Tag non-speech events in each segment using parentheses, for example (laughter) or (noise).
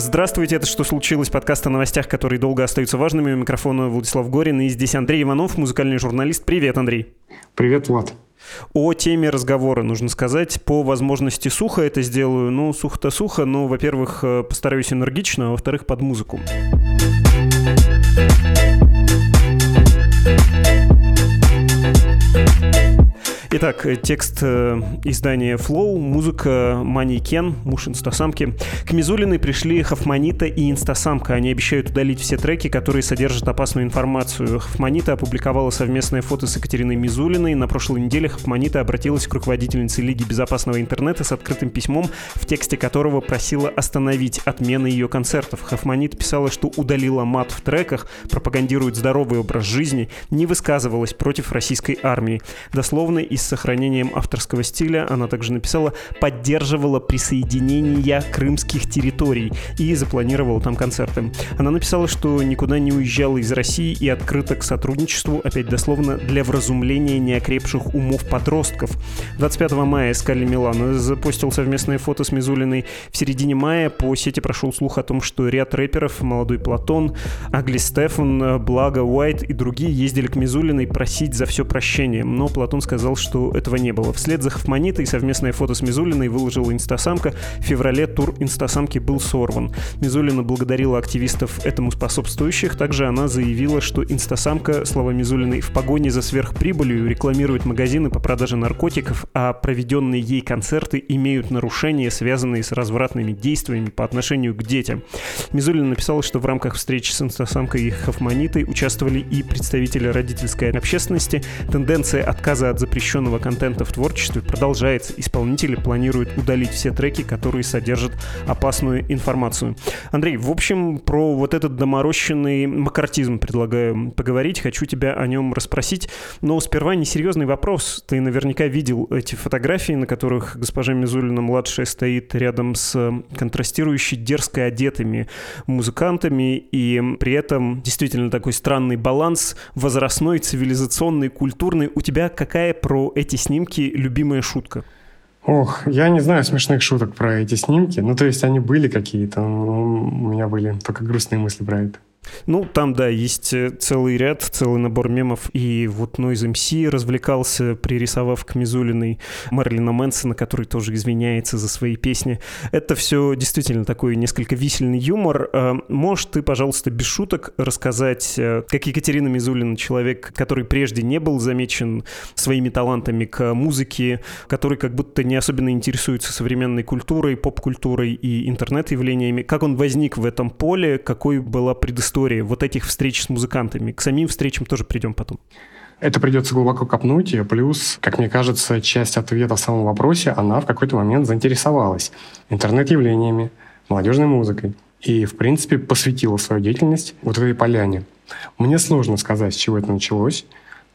Здравствуйте, это «Что случилось?» Подкаст о новостях, которые долго остаются важными. У микрофона Владислав Горин, и здесь Андрей Иванов, музыкальный журналист. Привет, Андрей. Привет, Влад. О теме разговора нужно сказать. По возможности сухо это сделаю. Ну, сухо-то сухо, но, во-первых, э, постараюсь энергично, а во-вторых, под музыку. Итак, текст э, издания Flow, музыка Мани Кен, муж инстасамки. К Мизулиной пришли Хафманита и инстасамка. Они обещают удалить все треки, которые содержат опасную информацию. Хафманита опубликовала совместное фото с Екатериной Мизулиной. На прошлой неделе Хафманита обратилась к руководительнице Лиги безопасного интернета с открытым письмом, в тексте которого просила остановить отмены ее концертов. Хафманит писала, что удалила мат в треках, пропагандирует здоровый образ жизни, не высказывалась против российской армии. Дословно из с сохранением авторского стиля. Она также написала «поддерживала присоединение крымских территорий» и запланировала там концерты. Она написала, что никуда не уезжала из России и открыта к сотрудничеству, опять дословно, для вразумления неокрепших умов подростков. 25 мая Скалли Милана запустил совместное фото с Мизулиной. В середине мая по сети прошел слух о том, что ряд рэперов, Молодой Платон, Агли Стефан, Благо Уайт и другие ездили к Мизулиной просить за все прощение. Но Платон сказал, что что этого не было. Вслед за Хофманитой совместное фото с Мизулиной выложила инстасамка. В феврале тур инстасамки был сорван. Мизулина благодарила активистов этому способствующих. Также она заявила, что инстасамка, слова Мизулиной, в погоне за сверхприбылью рекламирует магазины по продаже наркотиков, а проведенные ей концерты имеют нарушения, связанные с развратными действиями по отношению к детям. Мизулина написала, что в рамках встречи с инстасамкой и Хофманитой участвовали и представители родительской общественности. Тенденция отказа от запрещенного запрещенного контента в творчестве продолжается. Исполнители планируют удалить все треки, которые содержат опасную информацию. Андрей, в общем, про вот этот доморощенный макартизм предлагаю поговорить. Хочу тебя о нем расспросить. Но сперва несерьезный вопрос. Ты наверняка видел эти фотографии, на которых госпожа Мизулина-младшая стоит рядом с контрастирующей дерзко одетыми музыкантами, и при этом действительно такой странный баланс возрастной, цивилизационный, культурный. У тебя какая про эти снимки любимая шутка? Ох, я не знаю смешных шуток про эти снимки. Ну, то есть они были какие-то, у меня были только грустные мысли про это. Ну, там, да, есть э, целый ряд, целый набор мемов. И вот Noise MC развлекался, пририсовав к Мизулиной Марлина Мэнсона, который тоже извиняется за свои песни. Это все действительно такой несколько висельный юмор. А, можешь ты, пожалуйста, без шуток рассказать, э, как Екатерина Мизулина, человек, который прежде не был замечен своими талантами к музыке, который как будто не особенно интересуется современной культурой, поп-культурой и интернет-явлениями, как он возник в этом поле, какой была предыстория истории вот этих встреч с музыкантами? К самим встречам тоже придем потом. Это придется глубоко копнуть, и плюс, как мне кажется, часть ответа в самом вопросе, она в какой-то момент заинтересовалась интернет-явлениями, молодежной музыкой и, в принципе, посвятила свою деятельность вот этой поляне. Мне сложно сказать, с чего это началось,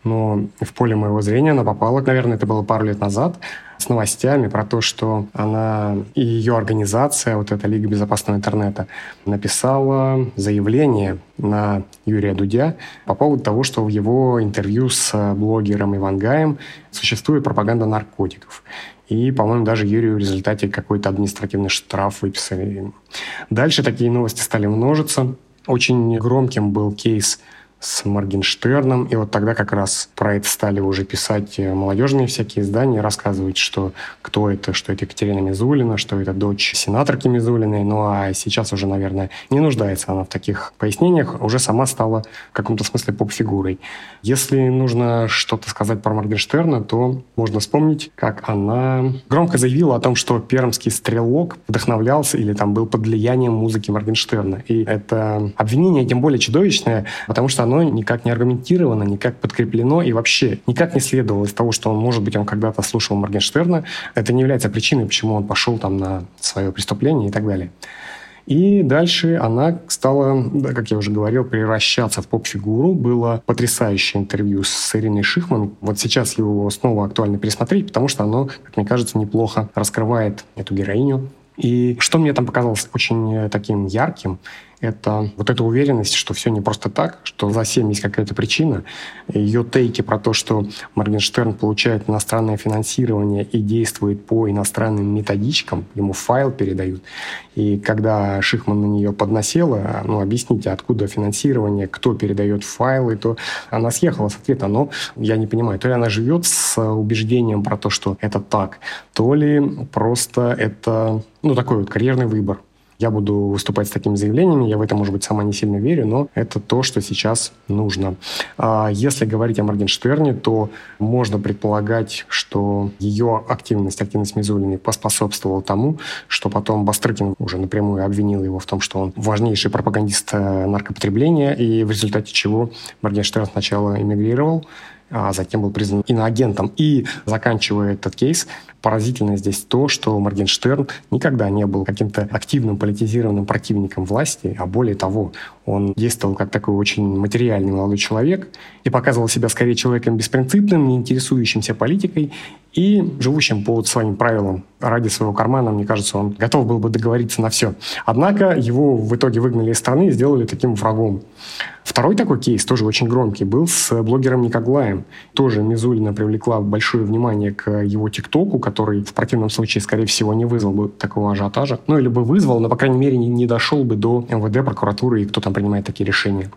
но в поле моего зрения она попала, наверное, это было пару лет назад, с новостями про то, что она и ее организация, вот эта Лига безопасного интернета, написала заявление на Юрия Дудя по поводу того, что в его интервью с блогером Ивангаем существует пропаганда наркотиков. И, по-моему, даже Юрию в результате какой-то административный штраф выписали. Дальше такие новости стали множиться. Очень громким был кейс с Моргенштерном. И вот тогда как раз про это стали уже писать э, молодежные всякие издания, рассказывать, что кто это, что это Екатерина Мизулина, что это дочь сенаторки Мизулиной. Ну а сейчас уже, наверное, не нуждается она в таких пояснениях, уже сама стала в каком-то смысле поп-фигурой. Если нужно что-то сказать про Моргенштерна, то можно вспомнить, как она громко заявила о том, что пермский стрелок вдохновлялся или там был под влиянием музыки Моргенштерна. И это обвинение тем более чудовищное, потому что оно оно никак не аргументировано, никак подкреплено и вообще никак не следовало из того, что он, может быть, он когда-то слушал Моргенштерна. Это не является причиной, почему он пошел там на свое преступление и так далее. И дальше она стала, да, как я уже говорил, превращаться в поп-фигуру. Было потрясающее интервью с Ириной Шихман. Вот сейчас его снова актуально пересмотреть, потому что оно, как мне кажется, неплохо раскрывает эту героиню. И что мне там показалось очень таким ярким, это вот эта уверенность, что все не просто так, что за всем есть какая-то причина. Ее тейки про то, что Моргенштерн получает иностранное финансирование и действует по иностранным методичкам, ему файл передают. И когда Шихман на нее подносила, ну, объясните, откуда финансирование, кто передает файлы, то она съехала с ответа. Но я не понимаю, то ли она живет с убеждением про то, что это так, то ли просто это ну, такой вот карьерный выбор я буду выступать с такими заявлениями, я в это, может быть, сама не сильно верю, но это то, что сейчас нужно. А если говорить о Моргенштерне, то можно предполагать, что ее активность, активность Мизулиной поспособствовала тому, что потом Бастрыкин уже напрямую обвинил его в том, что он важнейший пропагандист э, наркопотребления, и в результате чего Моргенштерн сначала эмигрировал, а затем был признан иноагентом. И заканчивая этот кейс, поразительно здесь то, что Моргенштерн никогда не был каким-то активным политизированным противником власти, а более того, он действовал как такой очень материальный молодой человек и показывал себя скорее человеком беспринципным, не интересующимся политикой и живущим по своим правилам ради своего кармана, мне кажется, он готов был бы договориться на все. Однако его в итоге выгнали из страны и сделали таким врагом. Второй такой кейс, тоже очень громкий, был с блогером Никоглаем. Тоже Мизулина привлекла большое внимание к его ТикТоку, который в противном случае, скорее всего, не вызвал бы такого ажиотажа. Ну, или бы вызвал, но, по крайней мере, не, не дошел бы до МВД, прокуратуры и кто там принимает такие решения.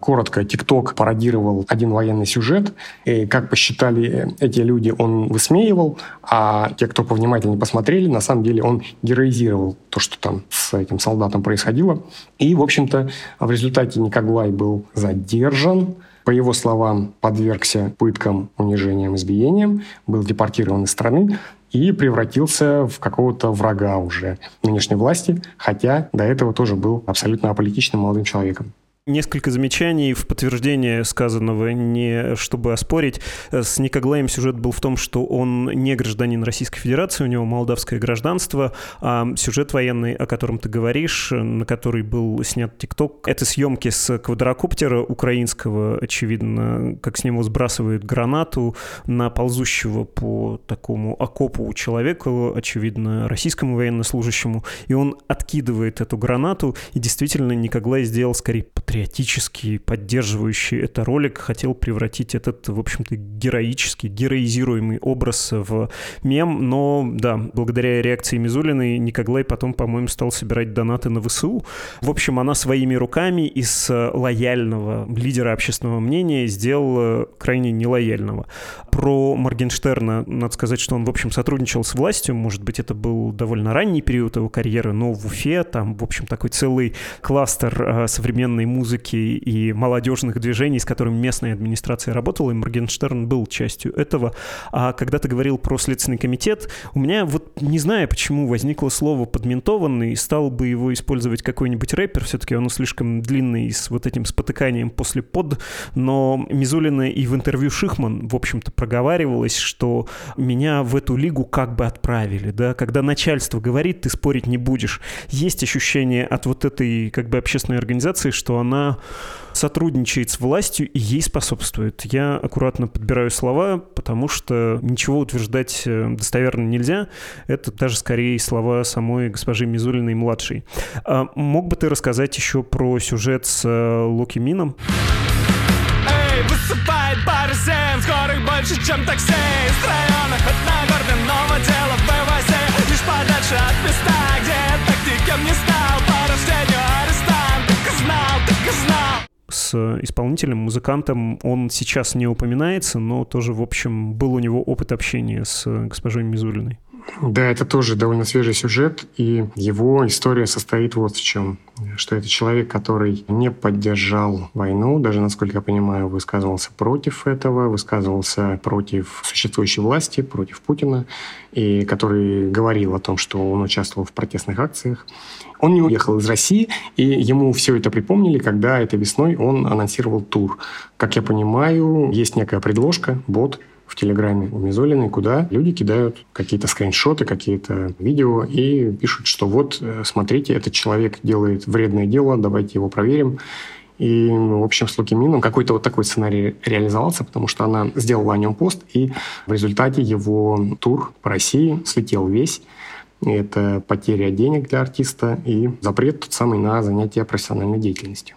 Коротко, ТикТок пародировал один военный сюжет, и, как посчитали эти люди, он высмеивал, а те, кто повнимательнее посмотрели, на самом деле он героизировал то, что там с этим солдатом происходило. И, в общем-то, в результате Никоглай был задержан, по его словам, подвергся пыткам, унижениям, избиениям, был депортирован из страны и превратился в какого-то врага уже нынешней власти, хотя до этого тоже был абсолютно аполитичным молодым человеком. Несколько замечаний в подтверждение сказанного, не чтобы оспорить. С Никоглаем сюжет был в том, что он не гражданин Российской Федерации, у него молдавское гражданство, а сюжет военный, о котором ты говоришь, на который был снят ТикТок, это съемки с квадрокоптера украинского, очевидно, как с него сбрасывают гранату на ползущего по такому окопу человеку, очевидно, российскому военнослужащему, и он откидывает эту гранату, и действительно Никоглай сделал скорее патриотический поддерживающий это ролик, хотел превратить этот, в общем-то, героический, героизируемый образ в мем, но, да, благодаря реакции Мизулиной Никоглай потом, по-моему, стал собирать донаты на ВСУ. В общем, она своими руками из лояльного лидера общественного мнения сделала крайне нелояльного. Про Моргенштерна надо сказать, что он, в общем, сотрудничал с властью, может быть, это был довольно ранний период его карьеры, но в Уфе там, в общем, такой целый кластер э, современной музыки музыки и молодежных движений, с которыми местная администрация работала, и Моргенштерн был частью этого. А когда ты говорил про Следственный комитет, у меня вот не знаю, почему возникло слово «подментованный», стал бы его использовать какой-нибудь рэпер, все-таки оно слишком длинный с вот этим спотыканием после под, но Мизулина и в интервью Шихман, в общем-то, проговаривалось, что меня в эту лигу как бы отправили, да, когда начальство говорит, ты спорить не будешь. Есть ощущение от вот этой как бы общественной организации, что она сотрудничает с властью и ей способствует. Я аккуратно подбираю слова, потому что ничего утверждать э, достоверно нельзя. Это даже скорее слова самой госпожи Мизулиной-младшей. А мог бы ты рассказать еще про сюжет с э, Локи Мином? Эй, высыпает семь, скорых больше, чем такси Из района хоть на горденного дела в ВВС Лишь подальше от места, где так не стал с исполнителем, музыкантом. Он сейчас не упоминается, но тоже, в общем, был у него опыт общения с госпожой Мизулиной. Да, это тоже довольно свежий сюжет, и его история состоит вот в чем. Что это человек, который не поддержал войну, даже, насколько я понимаю, высказывался против этого, высказывался против существующей власти, против Путина, и который говорил о том, что он участвовал в протестных акциях. Он не уехал из России, и ему все это припомнили, когда этой весной он анонсировал тур. Как я понимаю, есть некая предложка, бот, в Телеграме у Мизолиной, куда люди кидают какие-то скриншоты, какие-то видео и пишут, что вот, э, смотрите, этот человек делает вредное дело, давайте его проверим. И, в общем, с Лукимином какой-то вот такой сценарий реализовался, потому что она сделала о нем пост, и в результате его тур по России слетел весь. Это потеря денег для артиста и запрет тот самый на занятие профессиональной деятельностью.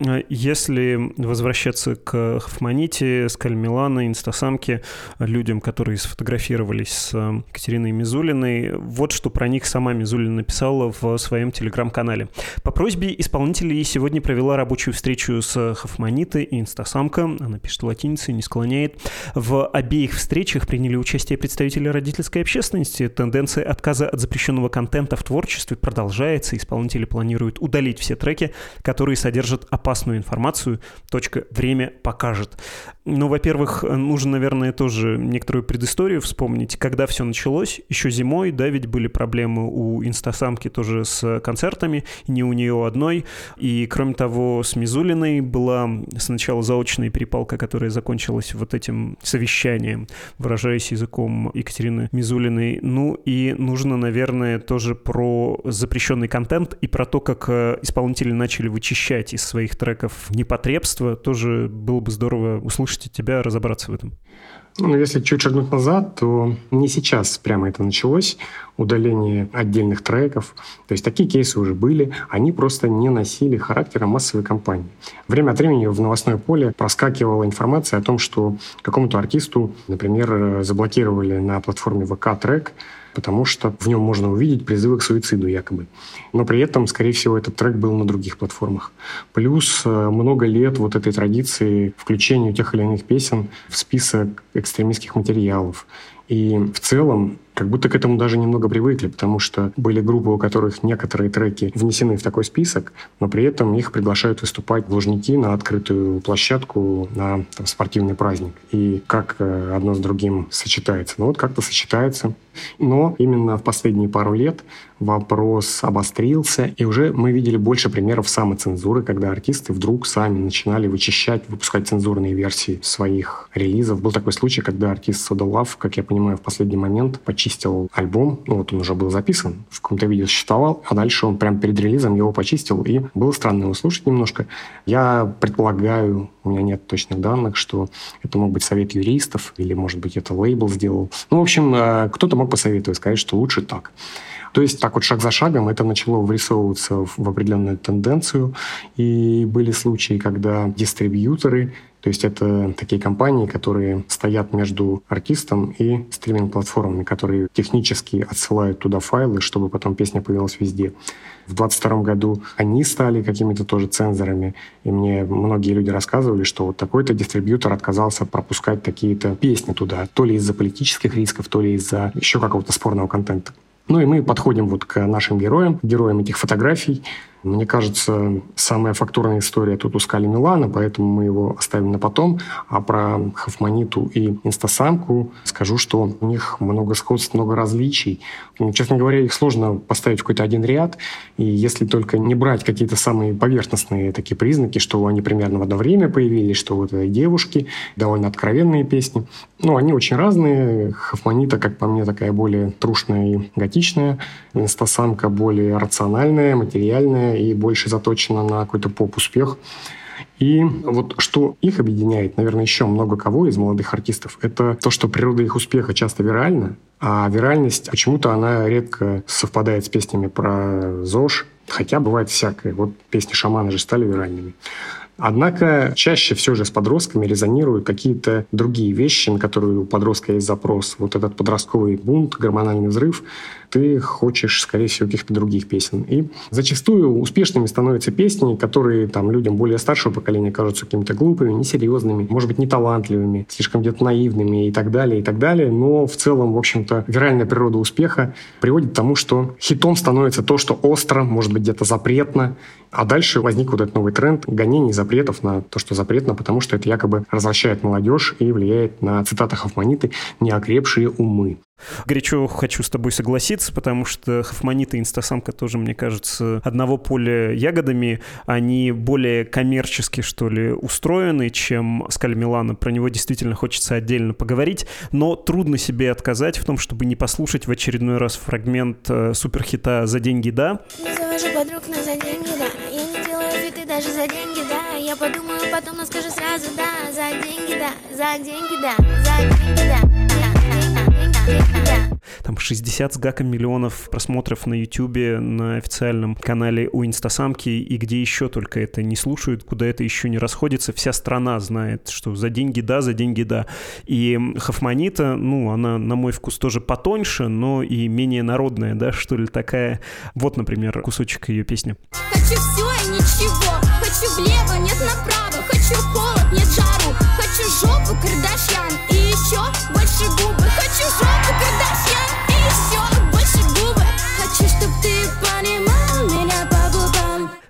Если возвращаться к Хафманите, Скаль Милана, Инстасамке, людям, которые сфотографировались с э, Екатериной Мизулиной, вот что про них сама Мизулина написала в своем телеграм-канале. По просьбе исполнителей сегодня провела рабочую встречу с Хафманитой и Инстасамка. Она пишет латиницей, не склоняет. В обеих встречах приняли участие представители родительской общественности. Тенденция отказа от запрещенного контента в творчестве продолжается. Исполнители планируют удалить все треки, которые содержат опасность опасную информацию. Точка «Время покажет». Ну, во-первых, нужно, наверное, тоже некоторую предысторию вспомнить. Когда все началось, еще зимой, да, ведь были проблемы у инстасамки тоже с концертами, не у нее одной. И, кроме того, с Мизулиной была сначала заочная перепалка, которая закончилась вот этим совещанием, выражаясь языком Екатерины Мизулиной. Ну, и нужно, наверное, тоже про запрещенный контент и про то, как э, исполнители начали вычищать из своих треков непотребства. Тоже было бы здорово услышать от тебя разобраться в этом. Ну, если чуть шагнуть назад, то не сейчас прямо это началось, удаление отдельных треков. То есть такие кейсы уже были, они просто не носили характера массовой кампании. Время от времени в новостное поле проскакивала информация о том, что какому-то артисту, например, заблокировали на платформе ВК трек, потому что в нем можно увидеть призывы к суициду якобы. Но при этом, скорее всего, этот трек был на других платформах. Плюс э, много лет вот этой традиции включения тех или иных песен в список экстремистских материалов. И в целом как будто к этому даже немного привыкли, потому что были группы, у которых некоторые треки внесены в такой список, но при этом их приглашают выступать в Лужники на открытую площадку на там, спортивный праздник. И как э, одно с другим сочетается? Ну вот как-то сочетается. Но именно в последние пару лет вопрос обострился, и уже мы видели больше примеров самоцензуры, когда артисты вдруг сами начинали вычищать, выпускать цензурные версии своих релизов. Был такой случай, когда артист Soda Love, как я понимаю, в последний момент почистил альбом, ну вот он уже был записан, в каком-то видео существовал, а дальше он прям перед релизом его почистил, и было странно его слушать немножко. Я предполагаю, у меня нет точных данных, что это мог быть совет юристов, или, может быть, это лейбл сделал. Ну, в общем, э, кто-то мог посоветовать, сказать, что лучше так. То есть так вот шаг за шагом это начало вырисовываться в определенную тенденцию. И были случаи, когда дистрибьюторы то есть это такие компании, которые стоят между артистом и стриминг-платформами, которые технически отсылают туда файлы, чтобы потом песня появилась везде. В 22 году они стали какими-то тоже цензорами, и мне многие люди рассказывали, что вот такой-то дистрибьютор отказался пропускать какие-то песни туда, то ли из-за политических рисков, то ли из-за еще какого-то спорного контента. Ну и мы подходим вот к нашим героям, героям этих фотографий. Мне кажется, самая фактурная история тут у Скали Милана, поэтому мы его оставим на потом. А про Хафманиту и Инстасамку скажу, что у них много сходств, много различий. Ну, честно говоря, их сложно поставить в какой-то один ряд. И если только не брать какие-то самые поверхностные такие признаки, что они примерно в одно время появились, что вот девушки, довольно откровенные песни. Ну, они очень разные. Хафманита, как по мне, такая более трушная и готичная. Инстасамка более рациональная, материальная и больше заточена на какой-то поп-успех. И вот что их объединяет, наверное, еще много кого из молодых артистов, это то, что природа их успеха часто виральна, а виральность почему-то она редко совпадает с песнями про ЗОЖ, хотя бывает всякое. Вот песни «Шамана» же стали виральными. Однако чаще все же с подростками резонируют какие-то другие вещи, на которые у подростка есть запрос. Вот этот подростковый бунт, гормональный взрыв, ты хочешь, скорее всего, каких-то других песен. И зачастую успешными становятся песни, которые там людям более старшего поколения кажутся какими-то глупыми, несерьезными, может быть, неталантливыми, слишком где-то наивными и так далее, и так далее. Но в целом, в общем-то, виральная природа успеха приводит к тому, что хитом становится то, что остро, может быть, где-то запретно, а дальше возник вот этот новый тренд гонений запретов на то, что запретно, потому что это якобы развращает молодежь и влияет на, цитата Хофманиты, неокрепшие умы. Горячо хочу с тобой согласиться, потому что Хафманит и Инстасамка тоже, мне кажется, одного поля ягодами. Они более коммерчески, что ли, устроены, чем Скаль Милана. Про него действительно хочется отдельно поговорить, но трудно себе отказать в том, чтобы не послушать в очередной раз фрагмент э, суперхита «За деньги, да». Не завожу подруг, но за деньги, да. Я не делаю вид даже за деньги, да. Я подумаю потом, но скажу сразу, да. За деньги, да. За деньги, да. За деньги, да. Там 60 с гаком миллионов просмотров на YouTube, на официальном канале у инстасамки, и где еще только это не слушают, куда это еще не расходится, вся страна знает, что за деньги да, за деньги да. И Хафманита, ну, она, на мой вкус, тоже потоньше, но и менее народная, да, что ли, такая. Вот, например, кусочек ее песни. Хочу все и ничего, хочу влево, нет направо, хочу холод, нет жару, хочу жопу Кардашьян и еще больше губы, хочу жопу Кардашьян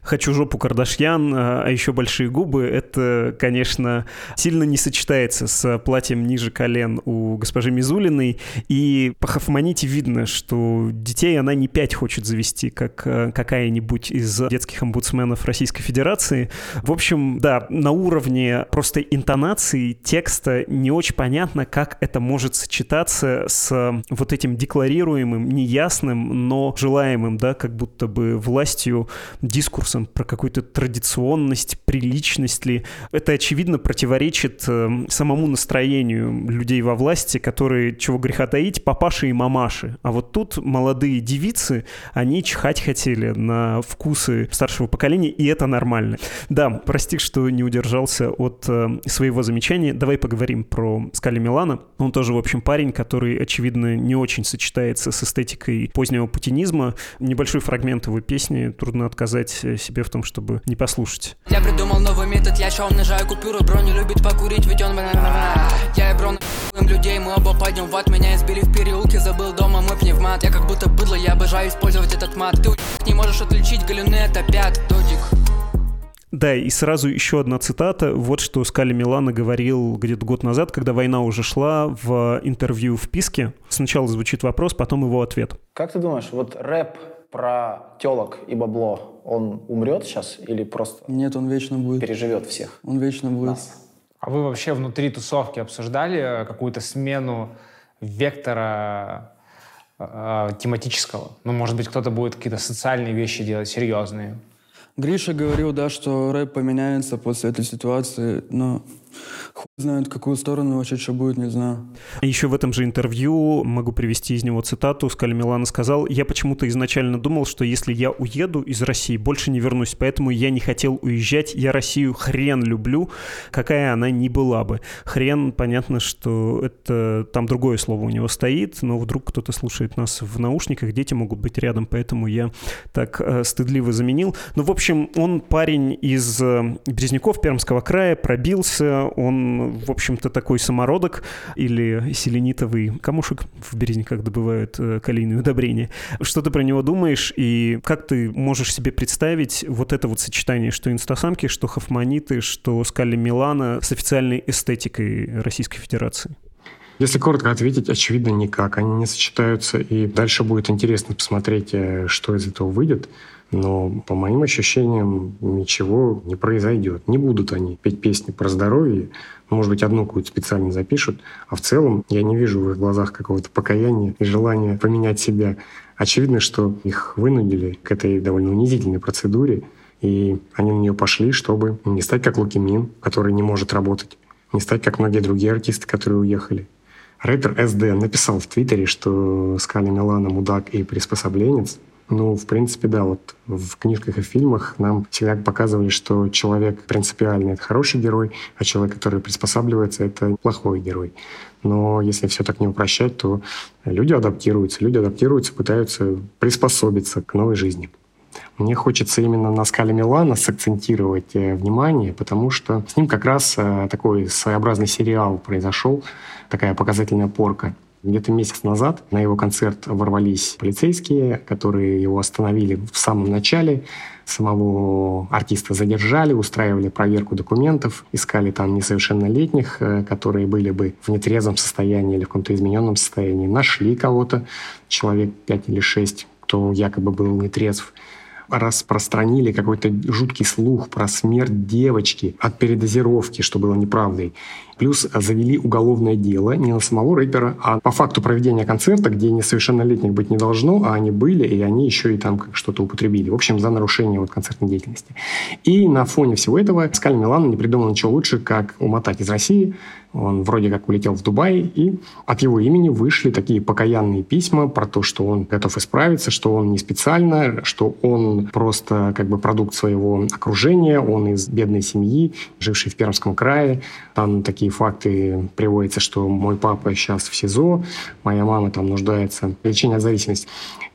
«Хочу жопу Кардашьян», а, а еще большие губы, это, конечно, сильно не сочетается с платьем ниже колен у госпожи Мизулиной. И по Хафманите видно, что детей она не пять хочет завести, как а, какая-нибудь из детских омбудсменов Российской Федерации. В общем, да, на уровне просто интонации текста не очень понятно, как это может сочетаться с вот этим декларируемым, неясным, но желаемым, да, как будто бы властью дискурсом вопросом про какую-то традиционность, приличность ли. Это, очевидно, противоречит э, самому настроению людей во власти, которые, чего греха таить, папаши и мамаши. А вот тут молодые девицы, они чихать хотели на вкусы старшего поколения, и это нормально. Да, прости, что не удержался от э, своего замечания. Давай поговорим про Скали Милана. Он тоже, в общем, парень, который, очевидно, не очень сочетается с эстетикой позднего путинизма. Небольшой фрагмент его песни, трудно отказать э, себе в том, чтобы не послушать. Я придумал новый метод, я чё умножаю купюру, бро не любит покурить, ведь он... Я и бро людей, мы оба пойдем в ад, меня избили в переулке, забыл дома мой пневмат, я как будто быдло, я обожаю использовать этот мат, ты не можешь отличить галюны от опят, додик. Да, и сразу еще одна цитата. Вот что Скали Милана говорил где-то год назад, когда война уже шла, в интервью в Писке. Сначала звучит вопрос, потом его ответ. Как ты думаешь, вот рэп про телок и бабло, он умрет сейчас или просто... Нет, он вечно будет. Переживет всех. Он вечно будет. Нас. А вы вообще внутри тусовки обсуждали какую-то смену вектора э, тематического? Ну, может быть, кто-то будет какие-то социальные вещи делать, серьезные. Гриша говорил, да, что рэп поменяется после этой ситуации, но Хуй знает, какую сторону вообще что будет, не знаю. Еще в этом же интервью, могу привести из него цитату, Скали Милана сказал, «Я почему-то изначально думал, что если я уеду из России, больше не вернусь, поэтому я не хотел уезжать, я Россию хрен люблю, какая она ни была бы». Хрен, понятно, что это там другое слово у него стоит, но вдруг кто-то слушает нас в наушниках, дети могут быть рядом, поэтому я так э, стыдливо заменил. Ну, в общем, он парень из э, Березняков, Пермского края, пробился, он, в общем-то, такой самородок или селенитовый камушек в березниках добывают э, калийные удобрения. Что ты про него думаешь и как ты можешь себе представить вот это вот сочетание, что инстасамки, что хафманиты, что скали Милана с официальной эстетикой Российской Федерации? Если коротко ответить, очевидно, никак. Они не сочетаются, и дальше будет интересно посмотреть, э, что из этого выйдет. Но по моим ощущениям ничего не произойдет. Не будут они петь песни про здоровье, может быть, одну какую-то специально запишут, а в целом я не вижу в их глазах какого-то покаяния и желания поменять себя. Очевидно, что их вынудили к этой довольно унизительной процедуре, и они на нее пошли, чтобы не стать как Лукимин, который не может работать, не стать как многие другие артисты, которые уехали. Рэпер СД написал в Твиттере, что Скали Милана мудак и приспособленец, ну, в принципе, да, вот в книжках и фильмах нам всегда показывали, что человек принципиальный — это хороший герой, а человек, который приспосабливается — это плохой герой. Но если все так не упрощать, то люди адаптируются, люди адаптируются, пытаются приспособиться к новой жизни. Мне хочется именно на скале Милана сакцентировать э, внимание, потому что с ним как раз э, такой своеобразный сериал произошел, такая показательная порка — где-то месяц назад на его концерт ворвались полицейские, которые его остановили в самом начале. Самого артиста задержали, устраивали проверку документов, искали там несовершеннолетних, э, которые были бы в нетрезвом состоянии или в каком-то измененном состоянии. Нашли кого-то, человек пять или шесть, кто якобы был нетрезв распространили какой-то жуткий слух про смерть девочки от передозировки, что было неправдой. Плюс завели уголовное дело не на самого рэпера, а по факту проведения концерта, где несовершеннолетних быть не должно, а они были, и они еще и там что-то употребили. В общем, за нарушение вот концертной деятельности. И на фоне всего этого Скаль Милана не придумал ничего лучше, как умотать из России, Он вроде как улетел в Дубай, и от его имени вышли такие покаянные письма про то, что он готов исправиться, что он не специально, что он просто как бы продукт своего окружения, он из бедной семьи, живший в Пермском крае. Там такие факты приводятся, что мой папа сейчас в СИЗО, моя мама там нуждается в лечении от зависимости.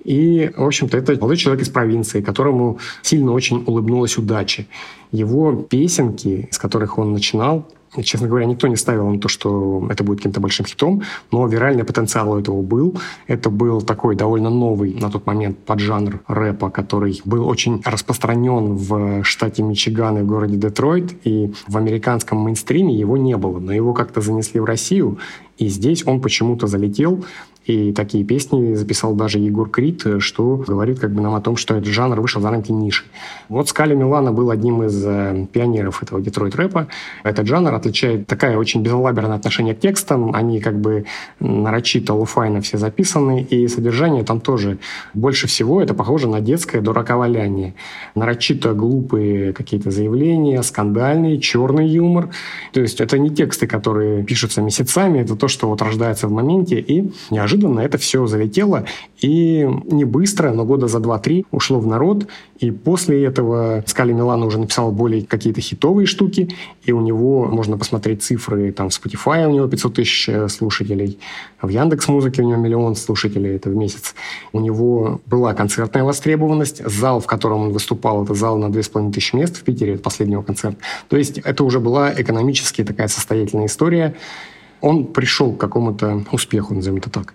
И, в общем-то, это молодой человек из провинции, которому сильно очень улыбнулась удача. Его песенки, с которых он начинал, Честно говоря, никто не ставил на то, что это будет каким-то большим хитом, но виральный потенциал у этого был. Это был такой довольно новый на тот момент поджанр рэпа, который был очень распространен в штате Мичиган и в городе Детройт, и в американском мейнстриме его не было, но его как-то занесли в Россию, и здесь он почему-то залетел, и такие песни записал даже Егор Крид, что говорит как бы нам о том, что этот жанр вышел за рамки ниши. Вот Скали Милана был одним из э, пионеров этого Детройт-рэпа. Этот жанр отличает такая очень безалаберное отношение к текстам. Они как бы нарочито луфайно все записаны, и содержание там тоже больше всего это похоже на детское дураковаляние. Нарочито глупые какие-то заявления, скандальный, черный юмор. То есть это не тексты, которые пишутся месяцами, это то, что вот рождается в моменте, и неожиданно неожиданно это все залетело, и не быстро, но года за 2-3 ушло в народ, и после этого Скали Милана уже написал более какие-то хитовые штуки, и у него, можно посмотреть цифры, там в Spotify у него 500 тысяч э, слушателей, в Яндекс Музыке у него миллион слушателей, это в месяц. У него была концертная востребованность, зал, в котором он выступал, это зал на 2500 мест в Питере, это последнего концерта. То есть это уже была экономически такая состоятельная история, он пришел к какому-то успеху, назовем это так.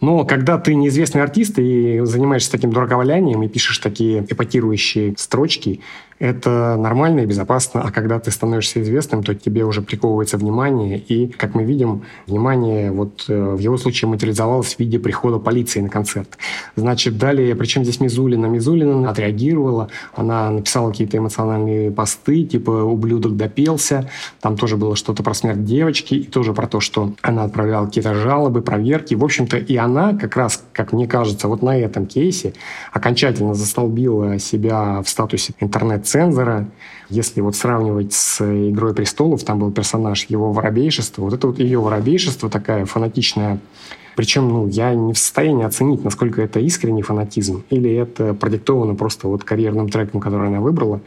Но когда ты неизвестный артист и занимаешься таким дураковалянием и пишешь такие эпатирующие строчки, это нормально и безопасно, а когда ты становишься известным, то тебе уже приковывается внимание, и, как мы видим, внимание вот э, в его случае материализовалось в виде прихода полиции на концерт. Значит, далее, причем здесь Мизулина? Мизулина отреагировала, она написала какие-то эмоциональные посты, типа «ублюдок допелся», там тоже было что-то про смерть девочки, и тоже про то, что она отправляла какие-то жалобы, проверки. В общем-то, и она как раз, как мне кажется, вот на этом кейсе окончательно застолбила себя в статусе интернет цензора. Если вот сравнивать с «Игрой престолов», там был персонаж его воробейшества. Вот это вот ее воробейшество, такая фанатичная причем, ну, я не в состоянии оценить, насколько это искренний фанатизм или это продиктовано просто вот карьерным треком, который она выбрала,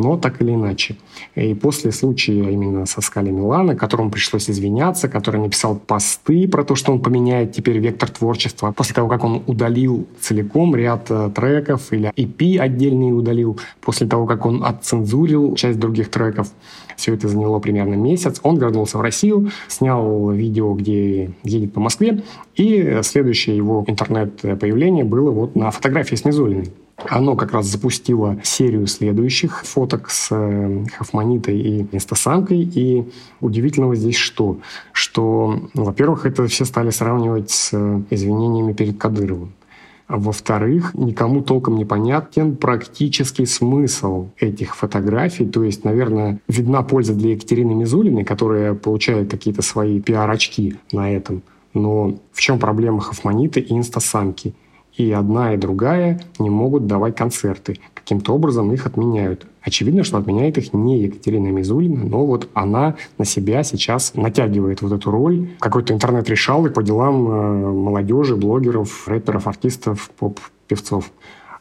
но так или иначе. И после случая именно со Скали Милана, которому пришлось извиняться, который написал посты про то, что он поменяет теперь вектор творчества, после того, как он удалил целиком ряд э, треков или EP отдельные удалил, после того, как он отцензурил часть других треков, все это заняло примерно месяц. Он вернулся в Россию, снял видео, где едет по Москве, и следующее его интернет-появление было вот на фотографии с Мизулиной. Оно как раз запустило серию следующих фоток с э, Хафманитой и инстасамкой. И удивительного здесь что? Что, ну, во-первых, это все стали сравнивать с э, извинениями перед Кадыровым. А во-вторых, никому толком не понятен практический смысл этих фотографий. То есть, наверное, видна польза для Екатерины Мизулиной, которая получает какие-то свои пиар-очки на этом. Но в чем проблема Хафманита и инстасамки? И одна, и другая не могут давать концерты. Каким-то образом их отменяют. Очевидно, что отменяет их не Екатерина Мизулина, но вот она на себя сейчас натягивает вот эту роль какой-то интернет-решалок по делам э, молодежи, блогеров, рэперов, артистов, поп-певцов.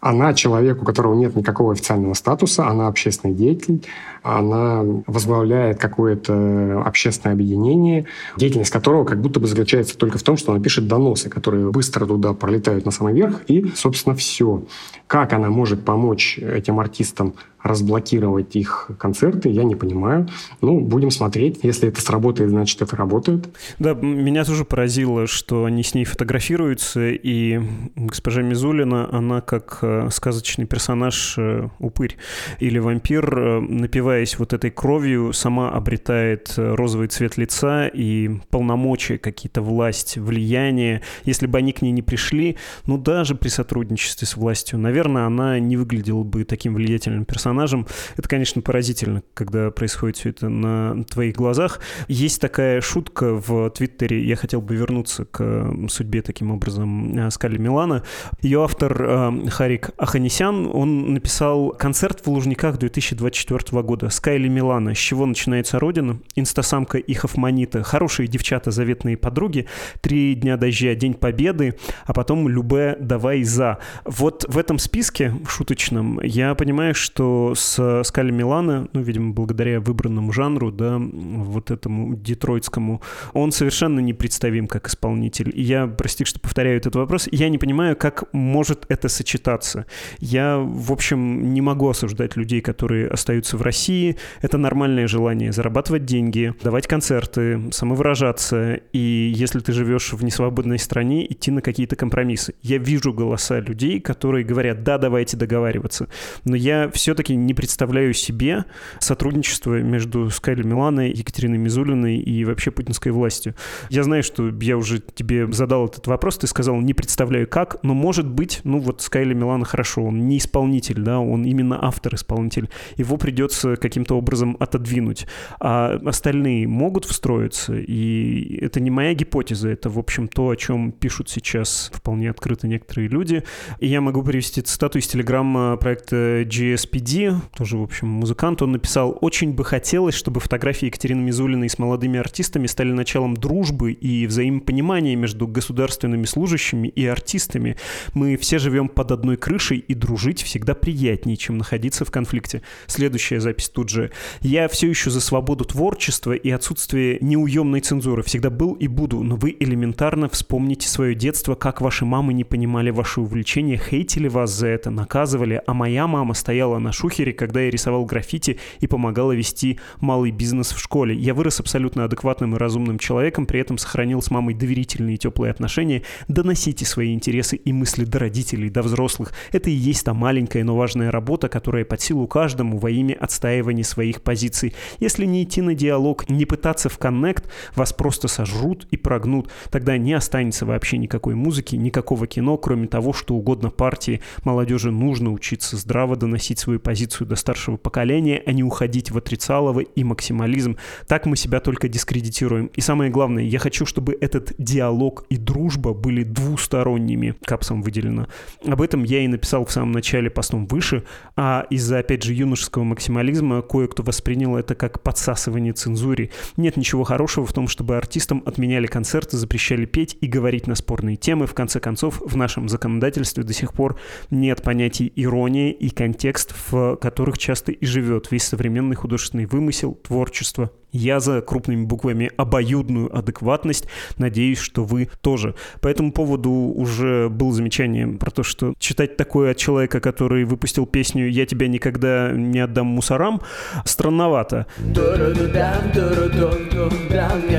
Она человек, у которого нет никакого официального статуса, она общественный деятель, она возглавляет какое-то общественное объединение, деятельность которого как будто бы заключается только в том, что она пишет доносы, которые быстро туда пролетают на самый верх, и, собственно, все. Как она может помочь этим артистам разблокировать их концерты, я не понимаю. Ну, будем смотреть. Если это сработает, значит, это работает. Да, меня тоже поразило, что они с ней фотографируются, и госпожа Мизулина, она как э, сказочный персонаж э, упырь или вампир, э, напиваясь вот этой кровью, сама обретает розовый цвет лица и полномочия, какие-то власть, влияние. Если бы они к ней не пришли, ну, даже при сотрудничестве с властью, наверное, она не выглядела бы таким влиятельным персонажем, персонажем. Это, конечно, поразительно, когда происходит все это на твоих глазах. Есть такая шутка в Твиттере, я хотел бы вернуться к судьбе таким образом э, Скали Милана. Ее автор э, Харик Аханисян, он написал концерт в Лужниках 2024 года. Скайли Милана. С чего начинается Родина? Инстасамка и Хофманита. Хорошие девчата, заветные подруги. Три дня дождя, День Победы, а потом Любе, давай за. Вот в этом списке шуточном я понимаю, что с Скали Милана, ну, видимо, благодаря выбранному жанру, да, вот этому детройтскому, он совершенно непредставим как исполнитель. И я, прости, что повторяю этот вопрос, я не понимаю, как может это сочетаться. Я, в общем, не могу осуждать людей, которые остаются в России. Это нормальное желание зарабатывать деньги, давать концерты, самовыражаться. И если ты живешь в несвободной стране, идти на какие-то компромиссы. Я вижу голоса людей, которые говорят, да, давайте договариваться. Но я все-таки не представляю себе сотрудничество между Скайли Миланой, Екатериной Мизулиной и вообще путинской властью. Я знаю, что я уже тебе задал этот вопрос, ты сказал, не представляю как, но может быть, ну вот Скайли Милана хорошо, он не исполнитель, да, он именно автор-исполнитель. Его придется каким-то образом отодвинуть. А остальные могут встроиться, и это не моя гипотеза, это, в общем, то, о чем пишут сейчас вполне открыто некоторые люди. И я могу привести цитату из телеграмма проекта GSPD, тоже, в общем, музыкант. Он написал, «Очень бы хотелось, чтобы фотографии Екатерины Мизулиной с молодыми артистами стали началом дружбы и взаимопонимания между государственными служащими и артистами. Мы все живем под одной крышей, и дружить всегда приятнее, чем находиться в конфликте». Следующая запись тут же. «Я все еще за свободу творчества и отсутствие неуемной цензуры. Всегда был и буду, но вы элементарно вспомните свое детство, как ваши мамы не понимали ваши увлечения, хейтили вас за это, наказывали, а моя мама стояла на шухере, когда я рисовал граффити и помогала вести малый бизнес в школе. Я вырос абсолютно адекватным и разумным человеком, при этом сохранил с мамой доверительные и теплые отношения. Доносите свои интересы и мысли до родителей, до взрослых. Это и есть та маленькая, но важная работа, которая под силу каждому во имя отстаивания своих позиций. Если не идти на диалог, не пытаться в коннект, вас просто сожрут и прогнут. Тогда не останется вообще никакой музыки, никакого кино, кроме того, что угодно партии. Молодежи нужно учиться здраво доносить свою позицию до старшего поколения, а не уходить в отрицалово и максимализм. Так мы себя только дискредитируем. И самое главное, я хочу, чтобы этот диалог и дружба были двусторонними, капсом выделено. Об этом я и написал в самом начале постом выше, а из-за, опять же, юношеского максимализма кое-кто воспринял это как подсасывание цензуре. Нет ничего хорошего в том, чтобы артистам отменяли концерты, запрещали петь и говорить на спорные темы. В конце концов, в нашем законодательстве до сих пор нет понятий ирония и контекст, в которых часто и живет весь современный художественный вымысел, творчество, я за крупными буквами обоюдную адекватность. Надеюсь, что вы тоже. По этому поводу уже было замечание про то, что читать такое от человека, который выпустил песню «Я тебя никогда не отдам мусорам» странновато. Я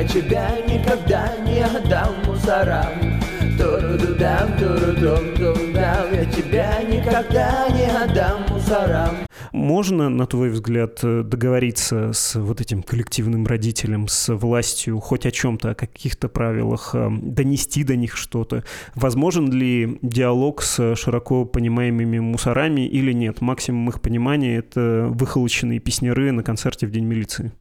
тебя никогда не отдам мусорам. Я тебя никогда не отдам мусорам. Можно, на твой взгляд, договориться с вот этим коллективным родителем, с властью хоть о чем-то, о каких-то правилах, э, донести до них что-то? Возможен ли диалог с широко понимаемыми мусорами или нет? Максимум их понимания — это выхолоченные песняры на концерте в День милиции.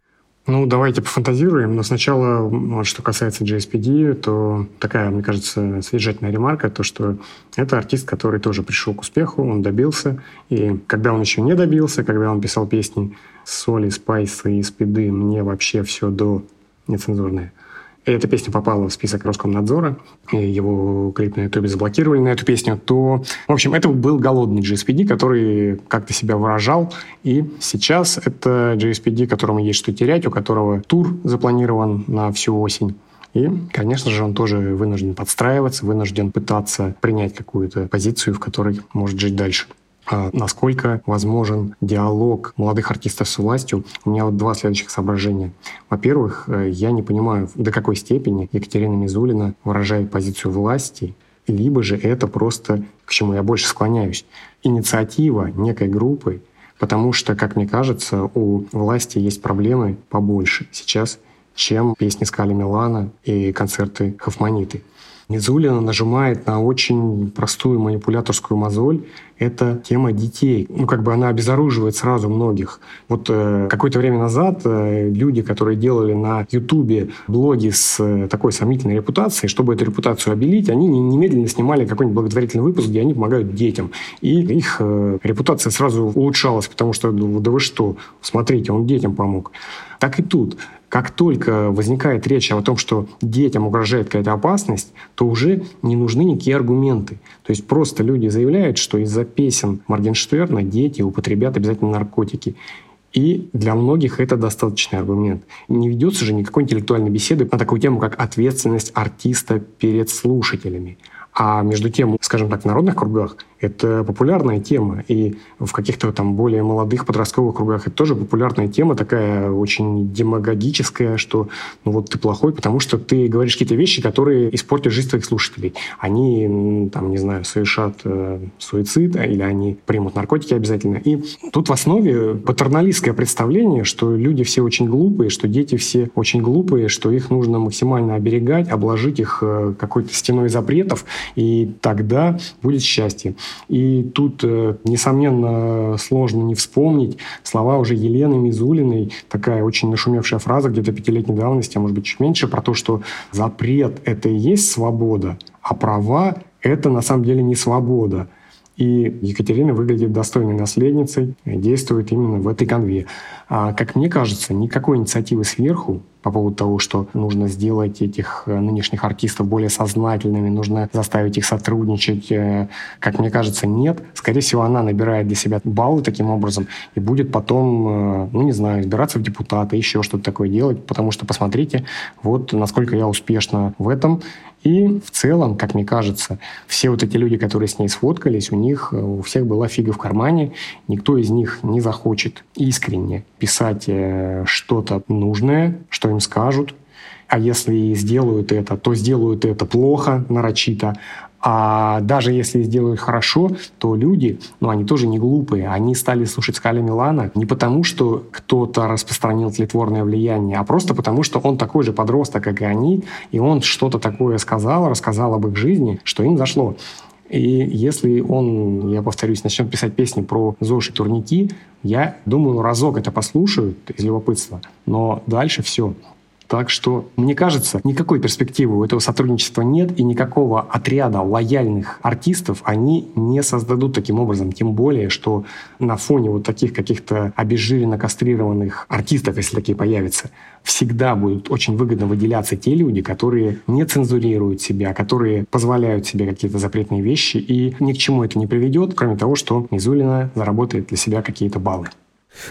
Ну, давайте пофантазируем. Но сначала, вот, что касается JSPD, то такая, мне кажется, содержательная ремарка, то, что это артист, который тоже пришел к успеху, он добился. И когда он еще не добился, когда он писал песни соли, спайсы и спиды, мне вообще все до нецензурное – и эта песня попала в список Роскомнадзора, и его клип на Ютубе заблокировали на эту песню, то, в общем, это был голодный GSPD, который как-то себя выражал, и сейчас это GSPD, которому есть что терять, у которого тур запланирован на всю осень. И, конечно же, он тоже вынужден подстраиваться, вынужден пытаться принять какую-то позицию, в которой может жить дальше. А насколько возможен диалог молодых артистов с властью, у меня вот два следующих соображения. Во-первых, э, я не понимаю, до какой степени Екатерина Мизулина выражает позицию власти, либо же это просто, к чему я больше склоняюсь, инициатива некой группы, потому что, как мне кажется, у власти есть проблемы побольше сейчас, чем песни Скали Милана и концерты Хофманиты. Низулина нажимает на очень простую манипуляторскую мозоль. Это тема детей. Ну, как бы она обезоруживает сразу многих. Вот э, какое-то время назад э, люди, которые делали на Ютубе блоги с э, такой сомнительной репутацией, чтобы эту репутацию обелить, они немедленно снимали какой-нибудь благотворительный выпуск, где они помогают детям. И их э, репутация сразу улучшалась, потому что, ну, да вы что, смотрите, он детям помог. Так и тут. Как только возникает речь о том, что детям угрожает какая-то опасность, то уже не нужны никакие аргументы. То есть просто люди заявляют, что из-за песен Моргенштерна дети употребят обязательно наркотики. И для многих это достаточный аргумент. Не ведется же никакой интеллектуальной беседы на такую тему, как ответственность артиста перед слушателями. А между тем, скажем так, в народных кругах это популярная тема. И в каких-то там более молодых подростковых кругах это тоже популярная тема, такая очень демагогическая, что ну вот ты плохой, потому что ты говоришь какие-то вещи, которые испортят жизнь твоих слушателей. Они, там, не знаю, совершат э, суицид или они примут наркотики обязательно. И тут в основе патерналистское представление, что люди все очень глупые, что дети все очень глупые, что их нужно максимально оберегать, обложить их э, какой-то стеной запретов, и тогда будет счастье. И тут, э, несомненно, сложно не вспомнить слова уже Елены Мизулиной, такая очень нашумевшая фраза где-то пятилетней давности, а может быть чуть меньше, про то, что запрет — это и есть свобода, а права — это на самом деле не свобода. И Екатерина выглядит достойной наследницей, действует именно в этой конве. А, как мне кажется, никакой инициативы сверху по поводу того, что нужно сделать этих э, нынешних артистов более сознательными, нужно заставить их сотрудничать, э, как мне кажется, нет. Скорее всего, она набирает для себя баллы таким образом и будет потом, э, ну не знаю, избираться в депутаты, еще что-то такое делать, потому что, посмотрите, вот насколько я успешна в этом, и в целом, как мне кажется, все вот эти люди, которые с ней сфоткались, у них у всех была фига в кармане. Никто из них не захочет искренне писать что-то нужное, что им скажут. А если сделают это, то сделают это плохо, нарочито. А даже если сделают хорошо, то люди, ну, они тоже не глупые. Они стали слушать Скаля Милана не потому, что кто-то распространил тлетворное влияние, а просто потому, что он такой же подросток, как и они, и он что-то такое сказал, рассказал об их жизни, что им зашло. И если он, я повторюсь, начнет писать песни про ЗОЖ и турники, я думаю, разок это послушают из любопытства, но дальше все. Так что, мне кажется, никакой перспективы у этого сотрудничества нет, и никакого отряда лояльных артистов они не создадут таким образом. Тем более, что на фоне вот таких каких-то обезжиренно кастрированных артистов, если такие появятся, всегда будут очень выгодно выделяться те люди, которые не цензурируют себя, которые позволяют себе какие-то запретные вещи, и ни к чему это не приведет, кроме того, что Мизулина заработает для себя какие-то баллы.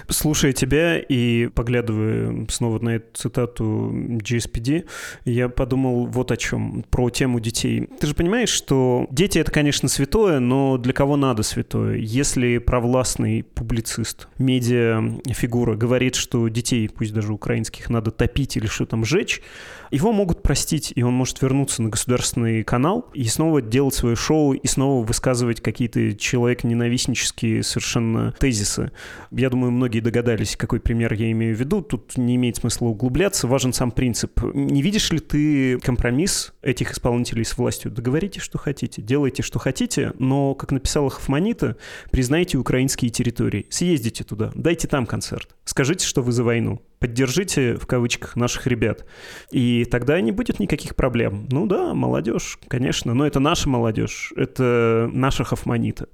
Слушая тебя и поглядывая снова на эту цитату GSPD, я подумал вот о чем, про тему детей. Ты же понимаешь, что дети — это, конечно, святое, но для кого надо святое? Если провластный публицист, медиа-фигура говорит, что детей, пусть даже украинских, надо топить или что там жечь, его могут простить, и он может вернуться на государственный канал и снова делать свое шоу, и снова высказывать какие-то человек-ненавистнические совершенно тезисы. Я думаю, многие догадались, какой пример я имею в виду. Тут не имеет смысла углубляться, важен сам принцип. Не видишь ли ты компромисс этих исполнителей с властью? Договорите, что хотите, делайте, что хотите, но, как написала Хафманита, признайте украинские территории. Съездите туда, дайте там концерт. Скажите, что вы за войну поддержите, в кавычках, наших ребят. И тогда не будет никаких проблем. Ну да, молодежь, конечно, но это наша молодежь, это наша хафманита.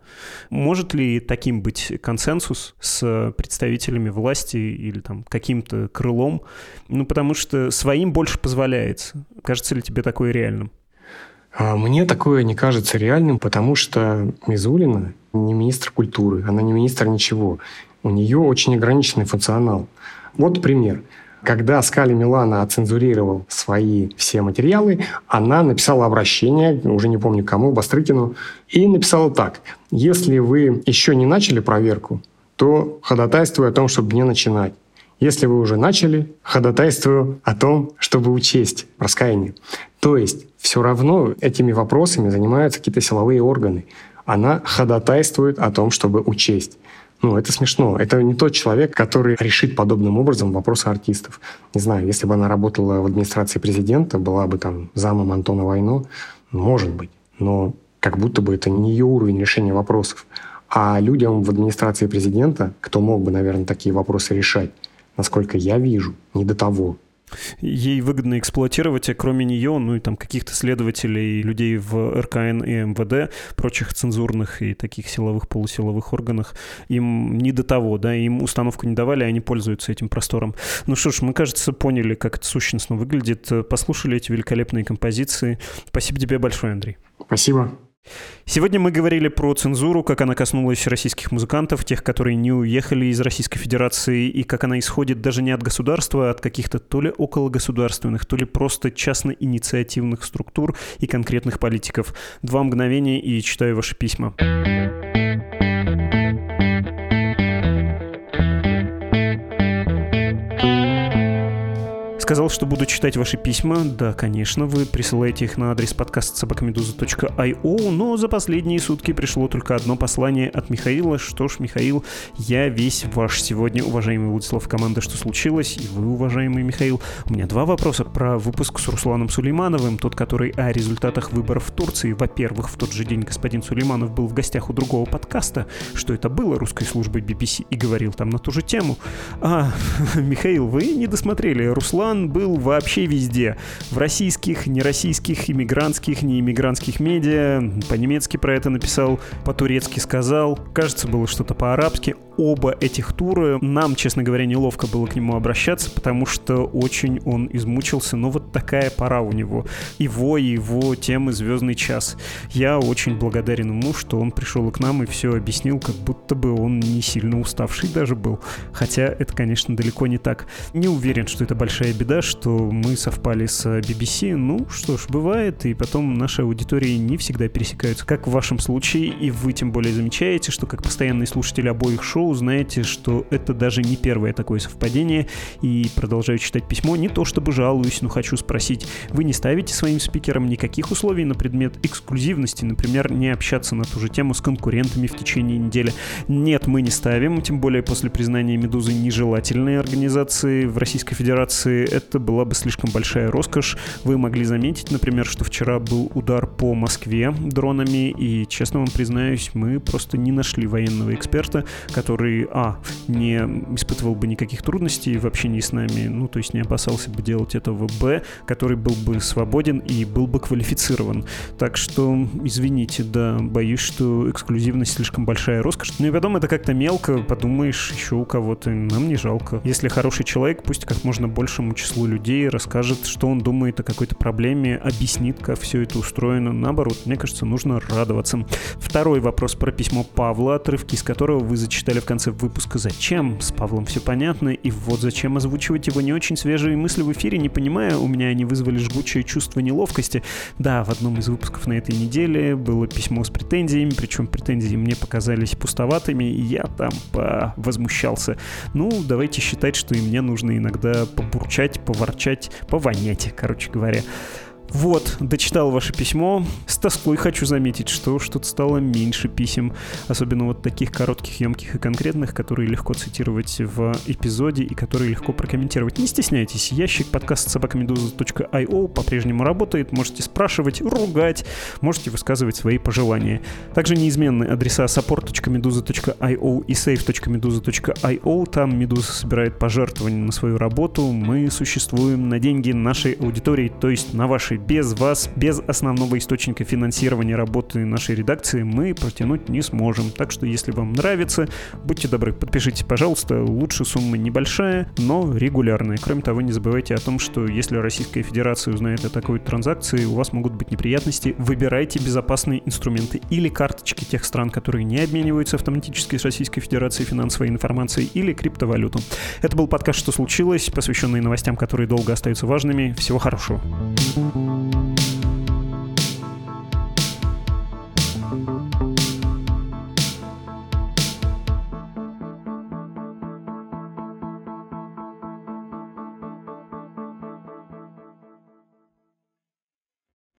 Может ли таким быть консенсус с представителями власти или там каким-то крылом? Ну, потому что своим больше позволяется. Кажется ли тебе такое реальным? А мне такое не кажется реальным, потому что Мизулина не министр культуры, она не министр ничего. У нее очень ограниченный функционал. Вот пример. Когда Скали Милана оцензурировал свои все материалы, она написала обращение, уже не помню кому, Бастрыкину, и написала так. Если вы еще не начали проверку, то ходатайствую о том, чтобы не начинать. Если вы уже начали, ходатайствую о том, чтобы учесть раскаяние. То есть все равно этими вопросами занимаются какие-то силовые органы. Она ходатайствует о том, чтобы учесть. Ну, это смешно. Это не тот человек, который решит подобным образом вопросы артистов. Не знаю, если бы она работала в администрации президента, была бы там замом Антона Войно, может быть. Но как будто бы это не ее уровень решения вопросов. А людям в администрации президента, кто мог бы, наверное, такие вопросы решать, насколько я вижу, не до того ей выгодно эксплуатировать, а кроме нее, ну и там каких-то следователей, людей в РКН и МВД, прочих цензурных и таких силовых, полусиловых органах, им не до того, да, им установку не давали, а они пользуются этим простором. Ну что ж, мы, кажется, поняли, как это сущностно выглядит, послушали эти великолепные композиции. Спасибо тебе большое, Андрей. Спасибо. Сегодня мы говорили про цензуру, как она коснулась российских музыкантов, тех, которые не уехали из Российской Федерации, и как она исходит даже не от государства, а от каких-то то ли окологосударственных, то ли просто частно-инициативных структур и конкретных политиков. Два мгновения и читаю ваши письма. Сказал, что буду читать ваши письма. Да, конечно, вы присылаете их на адрес подкаст собакамедуза.io, но за последние сутки пришло только одно послание от Михаила. Что ж, Михаил, я весь ваш сегодня, уважаемый Владислав команда, что случилось, и вы, уважаемый Михаил. У меня два вопроса про выпуск с Русланом Сулеймановым, тот, который о результатах выборов в Турции. Во-первых, в тот же день господин Сулейманов был в гостях у другого подкаста, что это было русской службой BBC, и говорил там на ту же тему. А, (laughs) Михаил, вы не досмотрели. Руслан Роман был вообще везде. В российских, нероссийских, иммигрантских, неиммигрантских медиа. По-немецки про это написал, по-турецки сказал. Кажется, было что-то по-арабски оба этих тура. Нам, честно говоря, неловко было к нему обращаться, потому что очень он измучился. Но вот такая пора у него. Его и его темы «Звездный час». Я очень благодарен ему, что он пришел к нам и все объяснил, как будто бы он не сильно уставший даже был. Хотя это, конечно, далеко не так. Не уверен, что это большая беда, что мы совпали с BBC. Ну, что ж, бывает. И потом наши аудитории не всегда пересекаются, как в вашем случае. И вы тем более замечаете, что как постоянный слушатель обоих шоу, знаете, что это даже не первое такое совпадение. И продолжаю читать письмо. Не то чтобы жалуюсь, но хочу спросить. Вы не ставите своим спикерам никаких условий на предмет эксклюзивности? Например, не общаться на ту же тему с конкурентами в течение недели? Нет, мы не ставим. Тем более после признания «Медузы» нежелательной организации в Российской Федерации. Это была бы слишком большая роскошь. Вы могли заметить, например, что вчера был удар по Москве дронами. И, честно вам признаюсь, мы просто не нашли военного эксперта, который а, не испытывал бы никаких трудностей в общении с нами, ну, то есть не опасался бы делать этого, б, который был бы свободен и был бы квалифицирован. Так что, извините, да, боюсь, что эксклюзивность слишком большая роскошь. Ну и потом это как-то мелко, подумаешь еще у кого-то, нам не жалко. Если хороший человек, пусть как можно большему числу людей расскажет, что он думает о какой-то проблеме, объяснит, как все это устроено. Наоборот, мне кажется, нужно радоваться. Второй вопрос про письмо Павла, отрывки из которого вы зачитали в конце выпуска «Зачем?». С Павлом все понятно, и вот зачем озвучивать его не очень свежие мысли в эфире, не понимая, у меня они вызвали жгучее чувство неловкости. Да, в одном из выпусков на этой неделе было письмо с претензиями, причем претензии мне показались пустоватыми, и я там возмущался. Ну, давайте считать, что и мне нужно иногда побурчать, поворчать, повонять, короче говоря. Вот, дочитал ваше письмо. С тоской хочу заметить, что что-то стало меньше писем, особенно вот таких коротких, емких и конкретных, которые легко цитировать в эпизоде и которые легко прокомментировать. Не стесняйтесь, ящик подкаст собакамедуза.io по-прежнему работает, можете спрашивать, ругать, можете высказывать свои пожелания. Также неизменны адреса support.meduza.io и save.meduza.io, там Медуза собирает пожертвования на свою работу, мы существуем на деньги нашей аудитории, то есть на вашей без вас, без основного источника финансирования работы нашей редакции мы протянуть не сможем. Так что, если вам нравится, будьте добры, подпишитесь, пожалуйста. Лучше сумма небольшая, но регулярная. Кроме того, не забывайте о том, что если Российская Федерация узнает о такой транзакции, у вас могут быть неприятности. Выбирайте безопасные инструменты или карточки тех стран, которые не обмениваются автоматически с Российской Федерацией финансовой информацией или криптовалюту. Это был подкаст «Что случилось?», посвященный новостям, которые долго остаются важными. Всего хорошего. thank you